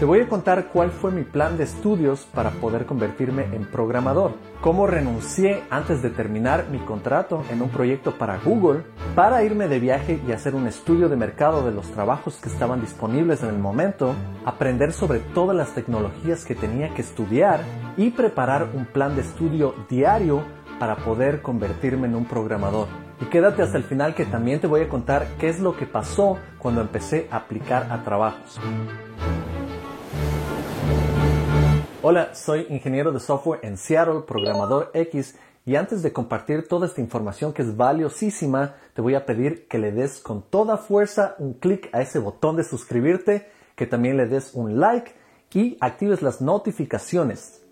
Te voy a contar cuál fue mi plan de estudios para poder convertirme en programador, cómo renuncié antes de terminar mi contrato en un proyecto para Google para irme de viaje y hacer un estudio de mercado de los trabajos que estaban disponibles en el momento, aprender sobre todas las tecnologías que tenía que estudiar y preparar un plan de estudio diario para poder convertirme en un programador. Y quédate hasta el final que también te voy a contar qué es lo que pasó cuando empecé a aplicar a trabajos. Hola, soy ingeniero de software en Seattle, programador X, y antes de compartir toda esta información que es valiosísima, te voy a pedir que le des con toda fuerza un clic a ese botón de suscribirte, que también le des un like y actives las notificaciones.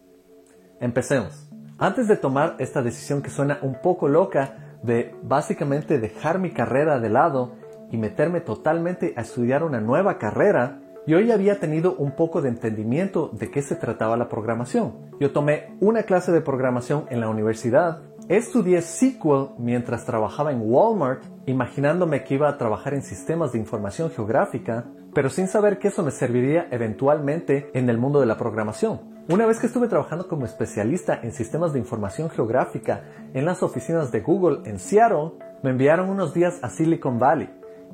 Empecemos. Antes de tomar esta decisión que suena un poco loca, de básicamente dejar mi carrera de lado y meterme totalmente a estudiar una nueva carrera, yo ya había tenido un poco de entendimiento de qué se trataba la programación. Yo tomé una clase de programación en la universidad, estudié SQL mientras trabajaba en Walmart, imaginándome que iba a trabajar en sistemas de información geográfica, pero sin saber que eso me serviría eventualmente en el mundo de la programación. Una vez que estuve trabajando como especialista en sistemas de información geográfica en las oficinas de Google en Seattle, me enviaron unos días a Silicon Valley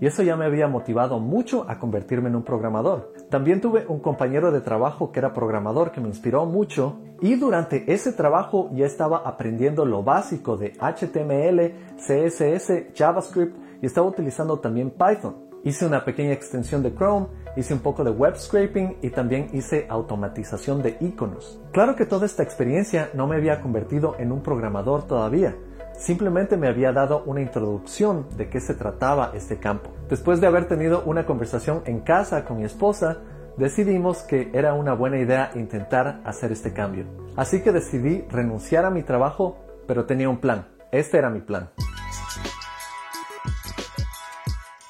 y eso ya me había motivado mucho a convertirme en un programador. También tuve un compañero de trabajo que era programador que me inspiró mucho y durante ese trabajo ya estaba aprendiendo lo básico de HTML, CSS, JavaScript y estaba utilizando también Python. Hice una pequeña extensión de Chrome, hice un poco de web scraping y también hice automatización de iconos. Claro que toda esta experiencia no me había convertido en un programador todavía, simplemente me había dado una introducción de qué se trataba este campo. Después de haber tenido una conversación en casa con mi esposa, decidimos que era una buena idea intentar hacer este cambio. Así que decidí renunciar a mi trabajo, pero tenía un plan. Este era mi plan.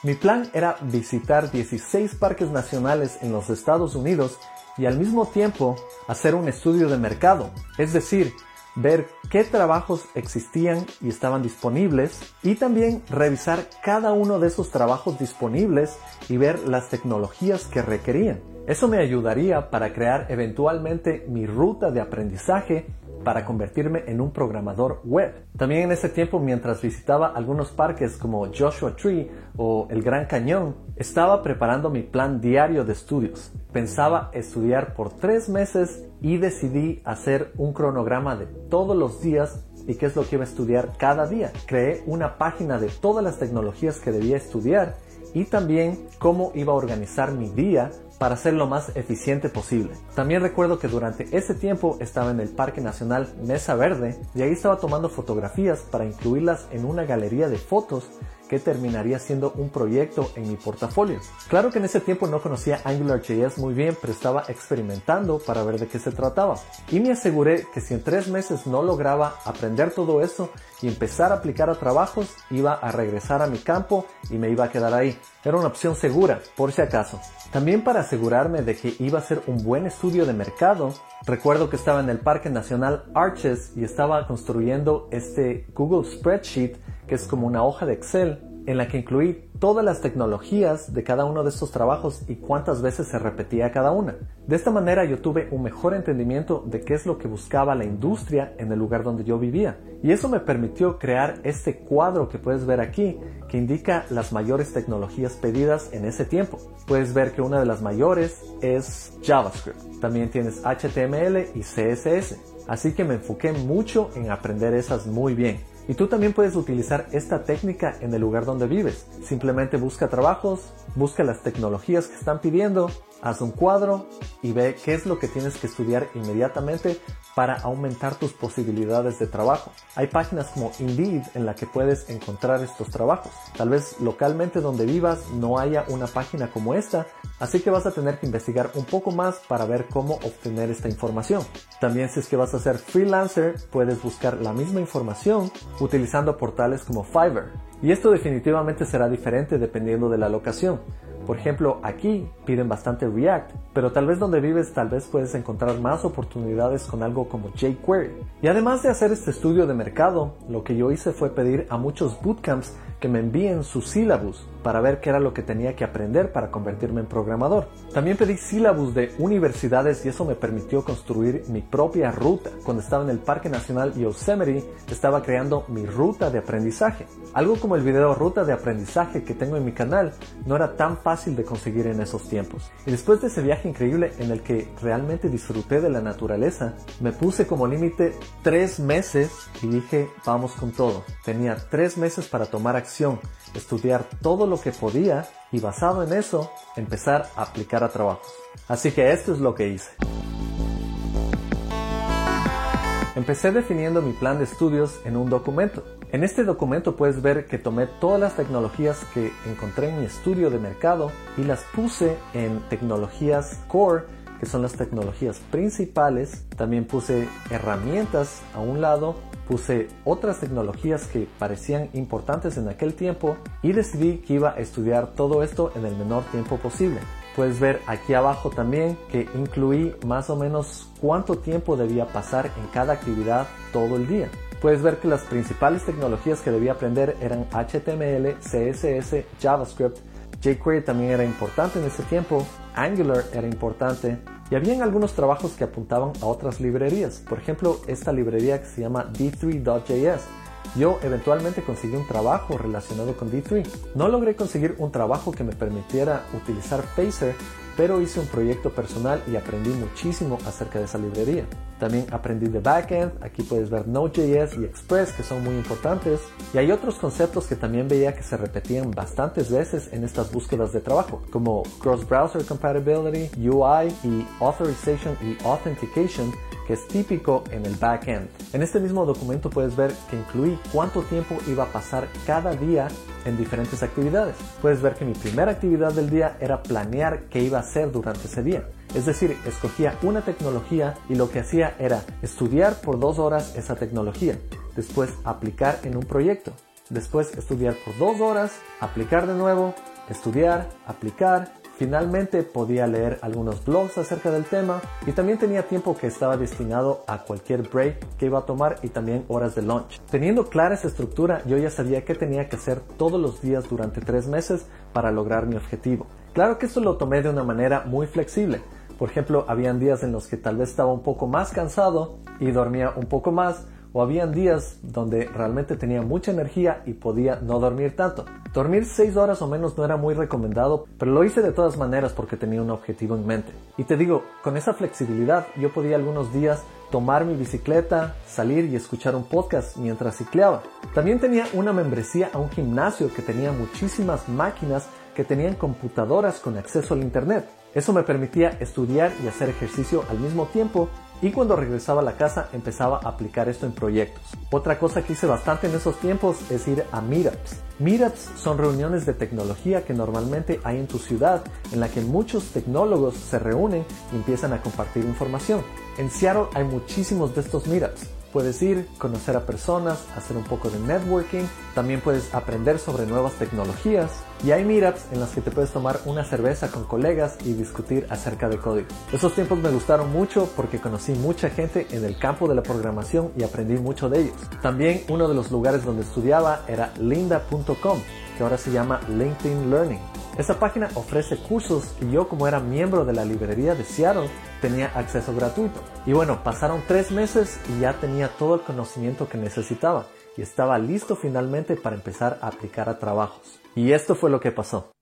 Mi plan era visitar 16 parques nacionales en los Estados Unidos y al mismo tiempo hacer un estudio de mercado, es decir, ver qué trabajos existían y estaban disponibles y también revisar cada uno de esos trabajos disponibles y ver las tecnologías que requerían. Eso me ayudaría para crear eventualmente mi ruta de aprendizaje para convertirme en un programador web. También en ese tiempo, mientras visitaba algunos parques como Joshua Tree o el Gran Cañón, estaba preparando mi plan diario de estudios. Pensaba estudiar por tres meses y decidí hacer un cronograma de todos los días y qué es lo que iba a estudiar cada día. Creé una página de todas las tecnologías que debía estudiar y también cómo iba a organizar mi día para ser lo más eficiente posible. También recuerdo que durante ese tiempo estaba en el Parque Nacional Mesa Verde y ahí estaba tomando fotografías para incluirlas en una galería de fotos que terminaría siendo un proyecto en mi portafolio. Claro que en ese tiempo no conocía AngularJS muy bien, pero estaba experimentando para ver de qué se trataba. Y me aseguré que si en tres meses no lograba aprender todo eso y empezar a aplicar a trabajos, iba a regresar a mi campo y me iba a quedar ahí. Era una opción segura, por si acaso. También para asegurarme de que iba a ser un buen estudio de mercado, recuerdo que estaba en el Parque Nacional Arches y estaba construyendo este Google Spreadsheet que es como una hoja de Excel en la que incluí todas las tecnologías de cada uno de estos trabajos y cuántas veces se repetía cada una. De esta manera yo tuve un mejor entendimiento de qué es lo que buscaba la industria en el lugar donde yo vivía. Y eso me permitió crear este cuadro que puedes ver aquí, que indica las mayores tecnologías pedidas en ese tiempo. Puedes ver que una de las mayores es JavaScript. También tienes HTML y CSS. Así que me enfoqué mucho en aprender esas muy bien. Y tú también puedes utilizar esta técnica en el lugar donde vives. Simplemente busca trabajos, busca las tecnologías que están pidiendo, haz un cuadro y ve qué es lo que tienes que estudiar inmediatamente para aumentar tus posibilidades de trabajo. Hay páginas como Indeed en la que puedes encontrar estos trabajos. Tal vez localmente donde vivas no haya una página como esta, así que vas a tener que investigar un poco más para ver cómo obtener esta información. También si es que vas a ser freelancer, puedes buscar la misma información utilizando portales como Fiverr. Y esto definitivamente será diferente dependiendo de la locación. Por ejemplo, aquí piden bastante React, pero tal vez donde vives tal vez puedes encontrar más oportunidades con algo como jQuery. Y además de hacer este estudio de mercado, lo que yo hice fue pedir a muchos bootcamps que me envíen su syllabus para ver qué era lo que tenía que aprender para convertirme en programador. También pedí sílabus de universidades y eso me permitió construir mi propia ruta. Cuando estaba en el Parque Nacional Yosemite, estaba creando mi ruta de aprendizaje. Algo como el video Ruta de Aprendizaje que tengo en mi canal no era tan fácil de conseguir en esos tiempos. Y después de ese viaje increíble en el que realmente disfruté de la naturaleza, me puse como límite tres meses y dije, vamos con todo. Tenía tres meses para tomar acción, estudiar todo lo que podía y basado en eso, empezar a aplicar a trabajos. Así que esto es lo que hice. Empecé definiendo mi plan de estudios en un documento. En este documento puedes ver que tomé todas las tecnologías que encontré en mi estudio de mercado y las puse en tecnologías core que son las tecnologías principales. También puse herramientas a un lado, puse otras tecnologías que parecían importantes en aquel tiempo y decidí que iba a estudiar todo esto en el menor tiempo posible. Puedes ver aquí abajo también que incluí más o menos cuánto tiempo debía pasar en cada actividad todo el día. Puedes ver que las principales tecnologías que debía aprender eran HTML, CSS, JavaScript, jQuery también era importante en ese tiempo, Angular era importante y habían algunos trabajos que apuntaban a otras librerías. Por ejemplo, esta librería que se llama D3.js. Yo eventualmente conseguí un trabajo relacionado con D3. No logré conseguir un trabajo que me permitiera utilizar Pacer, pero hice un proyecto personal y aprendí muchísimo acerca de esa librería. También aprendí de backend, aquí puedes ver Node.js y Express que son muy importantes. Y hay otros conceptos que también veía que se repetían bastantes veces en estas búsquedas de trabajo, como Cross-Browser Compatibility, UI y Authorization y Authentication, que es típico en el backend. En este mismo documento puedes ver que incluí cuánto tiempo iba a pasar cada día en diferentes actividades. Puedes ver que mi primera actividad del día era planear qué iba a hacer durante ese día. Es decir, escogía una tecnología y lo que hacía era estudiar por dos horas esa tecnología, después aplicar en un proyecto, después estudiar por dos horas, aplicar de nuevo, estudiar, aplicar, Finalmente podía leer algunos blogs acerca del tema y también tenía tiempo que estaba destinado a cualquier break que iba a tomar y también horas de lunch. Teniendo clara esa estructura, yo ya sabía qué tenía que hacer todos los días durante tres meses para lograr mi objetivo. Claro que esto lo tomé de una manera muy flexible. Por ejemplo, habían días en los que tal vez estaba un poco más cansado y dormía un poco más, o habían días donde realmente tenía mucha energía y podía no dormir tanto. Dormir 6 horas o menos no era muy recomendado, pero lo hice de todas maneras porque tenía un objetivo en mente. Y te digo, con esa flexibilidad yo podía algunos días tomar mi bicicleta, salir y escuchar un podcast mientras cicleaba. También tenía una membresía a un gimnasio que tenía muchísimas máquinas que tenían computadoras con acceso al Internet. Eso me permitía estudiar y hacer ejercicio al mismo tiempo y cuando regresaba a la casa empezaba a aplicar esto en proyectos. Otra cosa que hice bastante en esos tiempos es ir a meetups. Meetups son reuniones de tecnología que normalmente hay en tu ciudad en la que muchos tecnólogos se reúnen y empiezan a compartir información. En Seattle hay muchísimos de estos meetups. Puedes ir, conocer a personas, hacer un poco de networking, también puedes aprender sobre nuevas tecnologías y hay meetups en las que te puedes tomar una cerveza con colegas y discutir acerca de código. Esos tiempos me gustaron mucho porque conocí mucha gente en el campo de la programación y aprendí mucho de ellos. También uno de los lugares donde estudiaba era linda.com, que ahora se llama LinkedIn Learning. Esta página ofrece cursos y yo como era miembro de la librería de Seattle tenía acceso gratuito. Y bueno, pasaron tres meses y ya tenía todo el conocimiento que necesitaba y estaba listo finalmente para empezar a aplicar a trabajos. Y esto fue lo que pasó.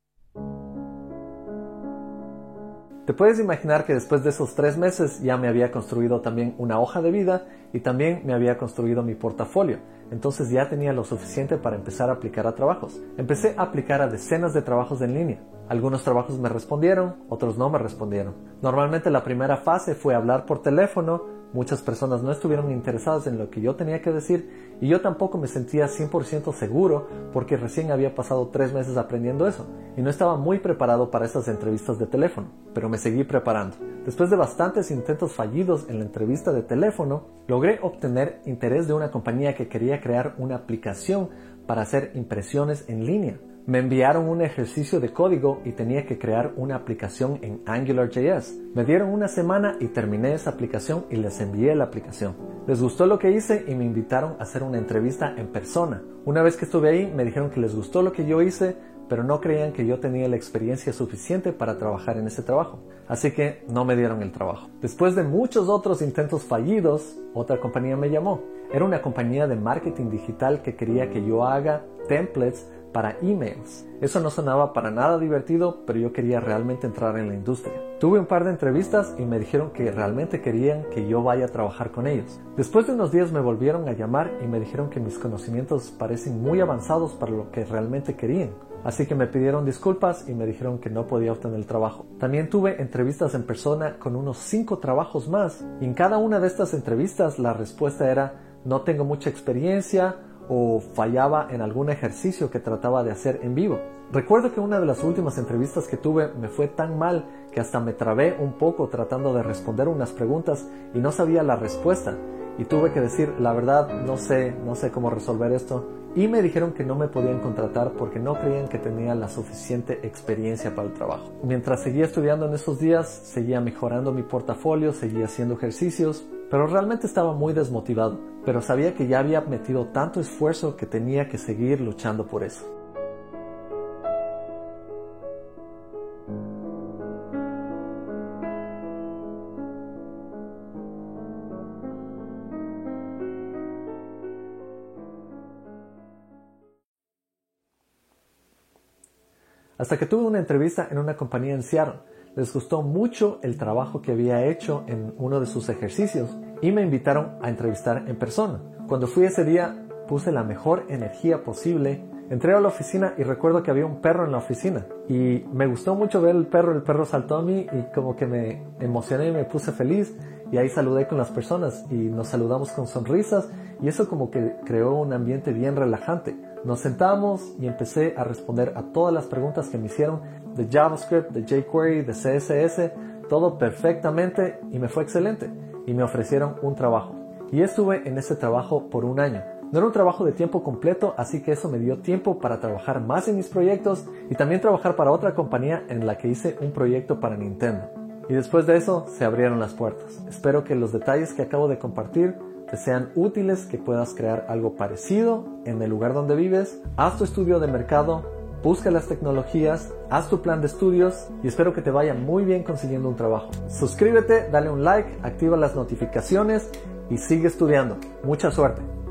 Te puedes imaginar que después de esos tres meses ya me había construido también una hoja de vida y también me había construido mi portafolio. Entonces ya tenía lo suficiente para empezar a aplicar a trabajos. Empecé a aplicar a decenas de trabajos en línea. Algunos trabajos me respondieron, otros no me respondieron. Normalmente la primera fase fue hablar por teléfono Muchas personas no estuvieron interesadas en lo que yo tenía que decir y yo tampoco me sentía 100% seguro porque recién había pasado tres meses aprendiendo eso y no estaba muy preparado para esas entrevistas de teléfono, pero me seguí preparando. Después de bastantes intentos fallidos en la entrevista de teléfono, logré obtener interés de una compañía que quería crear una aplicación para hacer impresiones en línea. Me enviaron un ejercicio de código y tenía que crear una aplicación en AngularJS. Me dieron una semana y terminé esa aplicación y les envié la aplicación. Les gustó lo que hice y me invitaron a hacer una entrevista en persona. Una vez que estuve ahí me dijeron que les gustó lo que yo hice, pero no creían que yo tenía la experiencia suficiente para trabajar en ese trabajo. Así que no me dieron el trabajo. Después de muchos otros intentos fallidos, otra compañía me llamó. Era una compañía de marketing digital que quería que yo haga templates para emails. Eso no sonaba para nada divertido, pero yo quería realmente entrar en la industria. Tuve un par de entrevistas y me dijeron que realmente querían que yo vaya a trabajar con ellos. Después de unos días me volvieron a llamar y me dijeron que mis conocimientos parecen muy avanzados para lo que realmente querían. Así que me pidieron disculpas y me dijeron que no podía obtener el trabajo. También tuve entrevistas en persona con unos cinco trabajos más y en cada una de estas entrevistas la respuesta era no tengo mucha experiencia o fallaba en algún ejercicio que trataba de hacer en vivo. Recuerdo que una de las últimas entrevistas que tuve me fue tan mal que hasta me trabé un poco tratando de responder unas preguntas y no sabía la respuesta y tuve que decir la verdad no sé, no sé cómo resolver esto y me dijeron que no me podían contratar porque no creían que tenía la suficiente experiencia para el trabajo. Mientras seguía estudiando en esos días, seguía mejorando mi portafolio, seguía haciendo ejercicios, pero realmente estaba muy desmotivado, pero sabía que ya había metido tanto esfuerzo que tenía que seguir luchando por eso. Hasta que tuve una entrevista en una compañía en Seattle les gustó mucho el trabajo que había hecho en uno de sus ejercicios y me invitaron a entrevistar en persona. Cuando fui ese día puse la mejor energía posible. Entré a la oficina y recuerdo que había un perro en la oficina y me gustó mucho ver el perro, el perro saltó a mí y como que me emocioné y me puse feliz y ahí saludé con las personas y nos saludamos con sonrisas y eso como que creó un ambiente bien relajante. Nos sentamos y empecé a responder a todas las preguntas que me hicieron de JavaScript, de jQuery, de CSS, todo perfectamente y me fue excelente. Y me ofrecieron un trabajo. Y estuve en ese trabajo por un año. No era un trabajo de tiempo completo, así que eso me dio tiempo para trabajar más en mis proyectos y también trabajar para otra compañía en la que hice un proyecto para Nintendo. Y después de eso se abrieron las puertas. Espero que los detalles que acabo de compartir te sean útiles, que puedas crear algo parecido en el lugar donde vives. Haz tu estudio de mercado, busca las tecnologías, haz tu plan de estudios y espero que te vaya muy bien consiguiendo un trabajo. Suscríbete, dale un like, activa las notificaciones y sigue estudiando. Mucha suerte.